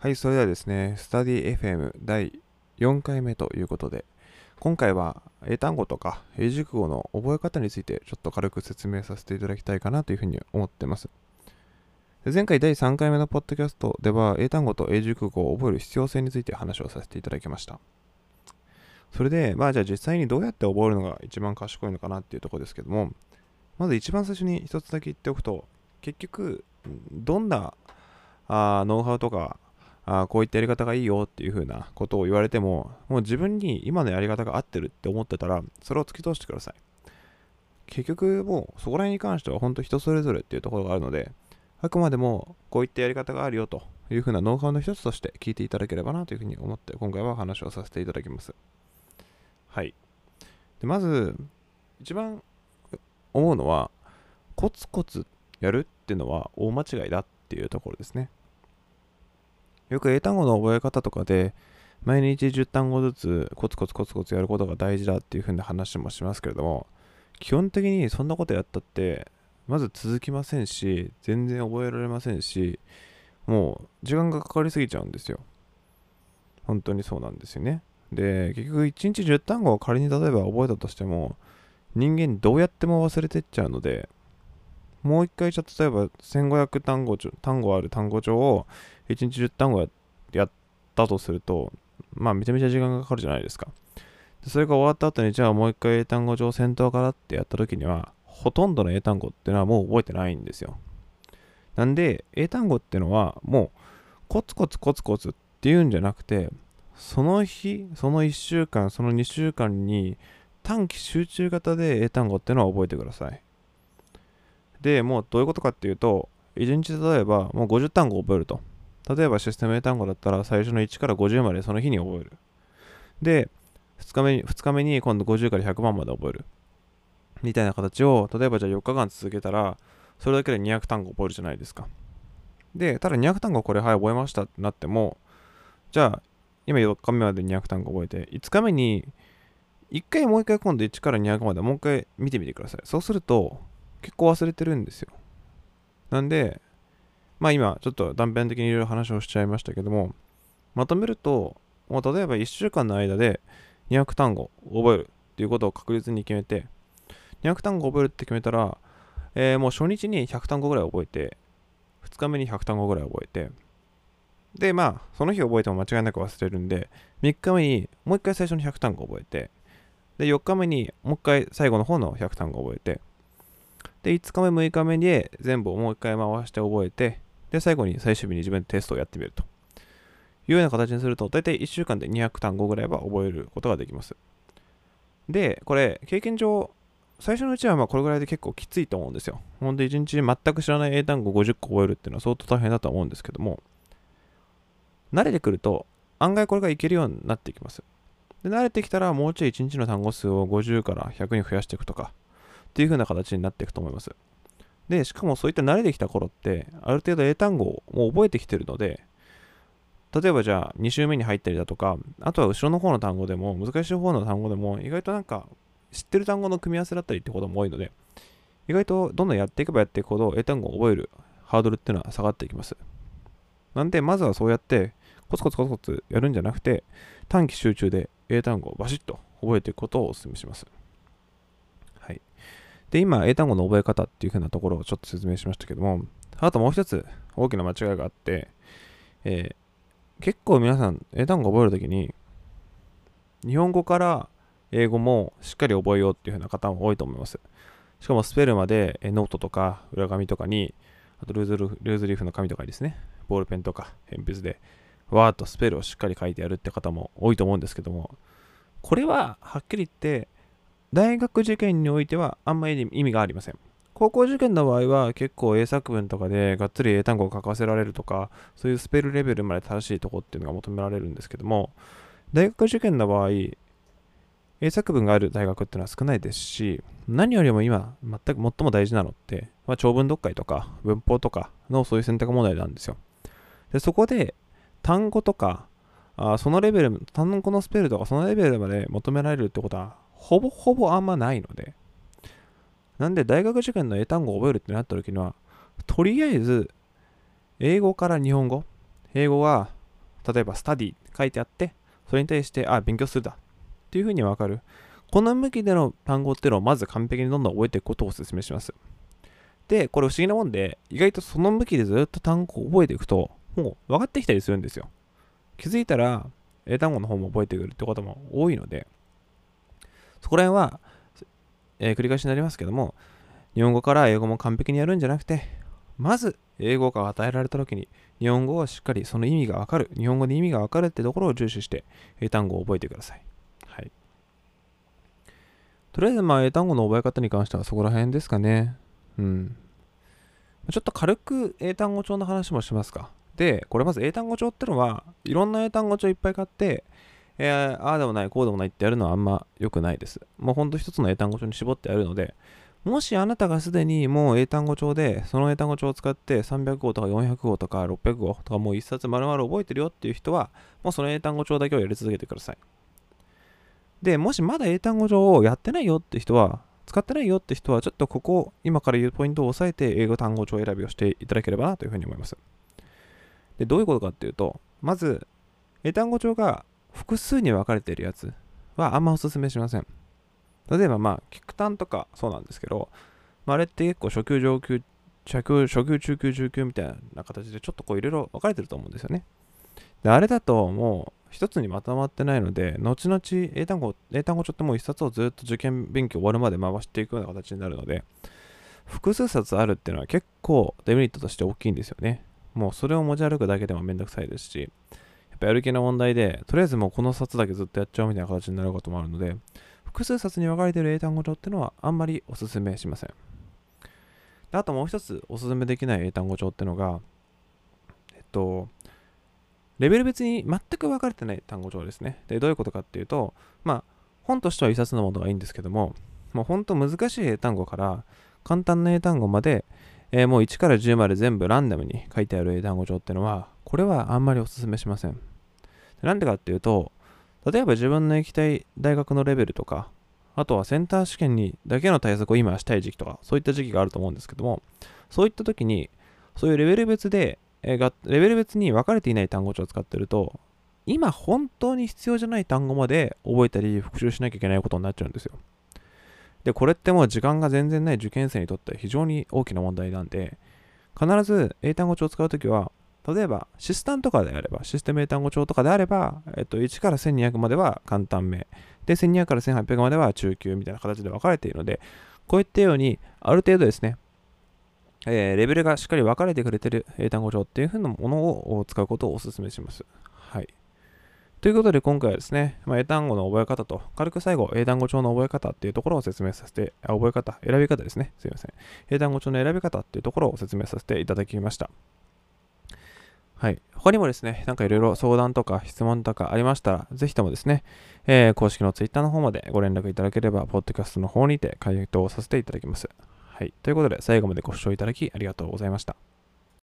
はい、それではですね、スタディ FM 第4回目ということで、今回は英単語とか英熟語の覚え方についてちょっと軽く説明させていただきたいかなというふうに思ってます。前回第3回目のポッドキャストでは英単語と英熟語を覚える必要性について話をさせていただきました。それで、まあじゃあ実際にどうやって覚えるのが一番賢いのかなっていうところですけども、まず一番最初に一つだけ言っておくと、結局、どんなあノウハウとかあこういったやり方がいいよっていう風なことを言われても、もう自分に今のやり方が合ってるって思ってたら、それを突き通してください。結局もうそこら辺に関しては本当人それぞれっていうところがあるので、あくまでもこういったやり方があるよという風なノウハウの一つとして聞いていただければなというふうに思って今回は話をさせていただきます。はい。でまず、一番思うのは、コツコツやるっていうのは大間違いだっていうところですね。よく英単語の覚え方とかで、毎日10単語ずつコツコツコツコツやることが大事だっていう風な話もしますけれども、基本的にそんなことやったって、まず続きませんし、全然覚えられませんし、もう時間がかかりすぎちゃうんですよ。本当にそうなんですよね。で、結局1日10単語を仮に例えば覚えたとしても、人間どうやっても忘れてっちゃうので、もう一回じゃ例えば1500単語単語ある単語帳を1日10単語やったとすると、まあめちゃめちゃ時間がかかるじゃないですか。でそれが終わった後にじゃあもう一回英単語帳先頭からってやった時には、ほとんどの英単語っていうのはもう覚えてないんですよ。なんで、英単語っていうのはもうコツコツコツコツっていうんじゃなくて、その日、その1週間、その2週間に短期集中型で英単語っていうのは覚えてください。で、もうどういうことかっていうと、1日例えばもう50単語覚えると。例えばシステム英単語だったら最初の1から50までその日に覚える。で、2日目に ,2 日目に今度50から100万まで覚える。みたいな形を、例えばじゃあ4日間続けたら、それだけで200単語覚えるじゃないですか。で、ただ200単語これはい覚えましたってなっても、じゃあ今4日目まで200単語覚えて、5日目に1回もう1回今度1から200までもう1回見てみてください。そうすると結構忘れてるんですよ。なんで、まあ今ちょっと断片的にいろいろ話をしちゃいましたけども、まとめると、もう例えば1週間の間で200単語覚えるっていうことを確実に決めて、200単語覚えるって決めたら、えー、もう初日に100単語ぐらい覚えて、2日目に100単語ぐらい覚えて、で、まあ、その日覚えても間違いなく忘れるんで、3日目にもう一回最初の100単語覚えて、で、4日目にもう一回最後の方の100単語覚えて、で、5日目、6日目で全部もう一回回して覚えて、で、最後に最終日に自分でテストをやってみるというような形にすると、大体1週間で200単語ぐらいは覚えることができます。で、これ、経験上、最初のうちはまあこれぐらいで結構きついと思うんですよ。ほんと1日全く知らない英単語50個覚えるっていうのは相当大変だと思うんですけども、慣れてくると案外これがいけるようになっていきます。で、慣れてきたらもうちょい1日の単語数を50から100に増やしていくとかっていう風な形になっていくと思います。で、しかもそういった慣れてきた頃ってある程度英単語を覚えてきてるので、例えばじゃあ2週目に入ったりだとか、あとは後ろの方の単語でも難しい方の単語でも意外となんか知ってる単語の組み合わせだったりってことも多いので、意外とどんどんやっていけばやっていくほど英単語を覚えるハードルっていうのは下がっていきます。なんで、まずはそうやってコツコツコツコツやるんじゃなくて、短期集中で英単語をバシッと覚えていくことをお勧めします。で、今、英単語の覚え方っていう風なところをちょっと説明しましたけども、あともう一つ大きな間違いがあって、えー、結構皆さん、英単語覚えるときに、日本語から英語もしっかり覚えようっていう風な方も多いと思います。しかもスペルまでノートとか裏紙とかに、あとルーズルーズリーフの紙とかにですね、ボールペンとか鉛筆でわーっとスペルをしっかり書いてやるって方も多いと思うんですけども、これははっきり言って、大学受験においてはあんまり意味がありません。高校受験の場合は結構英作文とかでがっつり英単語を書かせられるとか、そういうスペルレベルまで正しいとこっていうのが求められるんですけども、大学受験の場合、英作文がある大学っていうのは少ないですし、何よりも今、全く最も大事なのって、まあ、長文読解とか文法とかのそういう選択問題なんですよ。で、そこで単語とか、あそのレベル、単語のスペルとかそのレベルまで求められるってことは、ほぼほぼあんまないので、なんで大学受験の英単語を覚えるってなった時には、とりあえず、英語から日本語、英語は例えばスタディ書いてあって、それに対して、あ、勉強するだっていうふうにわかる。この向きでの単語っていうのをまず完璧にどんどん覚えていくことをお勧めします。で、これ不思議なもんで、意外とその向きでずっと単語を覚えていくと、もう分かってきたりするんですよ。気づいたら、英単語の方も覚えてくるってことも多いので、そこら辺は、えー、繰り返しになりますけども、日本語から英語も完璧にやるんじゃなくて、まず英語が与えられた時に、日本語をしっかりその意味がわかる、日本語で意味がわかるってところを重視して、英単語を覚えてください。はい。とりあえず、まあ、英単語の覚え方に関してはそこら辺ですかね。うん。ちょっと軽く英単語帳の話もしますか。で、これまず英単語帳ってのは、いろんな英単語帳いっぱい買って、えー、ああでもない、こうでもないってやるのはあんま良くないです。もうほんと一つの英単語帳に絞ってやるので、もしあなたがすでにもう英単語帳で、その英単語帳を使って300号とか400号とか600号とかもう一冊丸々覚えてるよっていう人は、もうその英単語帳だけをやり続けてください。で、もしまだ英単語帳をやってないよって人は、使ってないよって人は、ちょっとここ、今から言うポイントを押さえて、英語単語帳選びをしていただければなというふうに思います。で、どういうことかっていうと、まず、英単語帳が複数に分かれているやつはあんまおすすめしません。例えば、まあ、キクタンとかそうなんですけど、まあ、あれって結構初級、上級、初級、初級、中級、中級みたいな形でちょっとこういろいろ分かれてると思うんですよね。で、あれだともう一つにまとまってないので、後々英単語、英単語帳ってもう一冊をずっと受験勉強終わるまで回していくような形になるので、複数冊あるっていうのは結構デメリットとして大きいんですよね。もうそれを持ち歩くだけでもめんどくさいですし、やる気の問題で、とりあえずもうこの冊だけずっとやっちゃうみたいな形になることもあるので、複数冊に分かれている英単語帳っていうのはあんまりおすすめしません。あともう一つおすすめできない英単語帳っていうのが、えっと、レベル別に全く分かれてない単語帳ですね。で、どういうことかっていうと、まあ、本としては一冊のものがいいんですけども、もう本当難しい英単語から簡単な英単語まで、えー、もう1から10まで全部ランダムに書いてある英単語帳っていうのは、これはあんまりお勧めしません。なんでかっていうと、例えば自分の行きたい大学のレベルとか、あとはセンター試験にだけの対策を今したい時期とか、そういった時期があると思うんですけども、そういった時に、そういうレベル別で、え、がレベル別に分かれていない単語帳を使ってると、今本当に必要じゃない単語まで覚えたり復習しなきゃいけないことになっちゃうんですよ。で、これってもう時間が全然ない受験生にとっては非常に大きな問題なんで、必ず英単語帳を使うときは、例えばシスタンとかであれば、システム英単語帳とかであれば、えっと、1から1200までは簡単名、で、1200から1800までは中級みたいな形で分かれているので、こういったように、ある程度ですね、えー、レベルがしっかり分かれてくれている英単語帳っていう風なものを使うことをお勧めします。はい。ということで今回はですね、まあ、英単語の覚え方と、軽く最後、英単語帳の覚え方っていうところを説明させて、覚え方、選び方ですね。すいません。英単語帳の選び方っていうところを説明させていただきました。はい。他にもですね、なんかいろいろ相談とか質問とかありましたら、ぜひともですね、えー、公式の Twitter の方までご連絡いただければ、ポッドキャストの方にて回答させていただきます。はい。ということで、最後までご視聴いただきありがとうございました。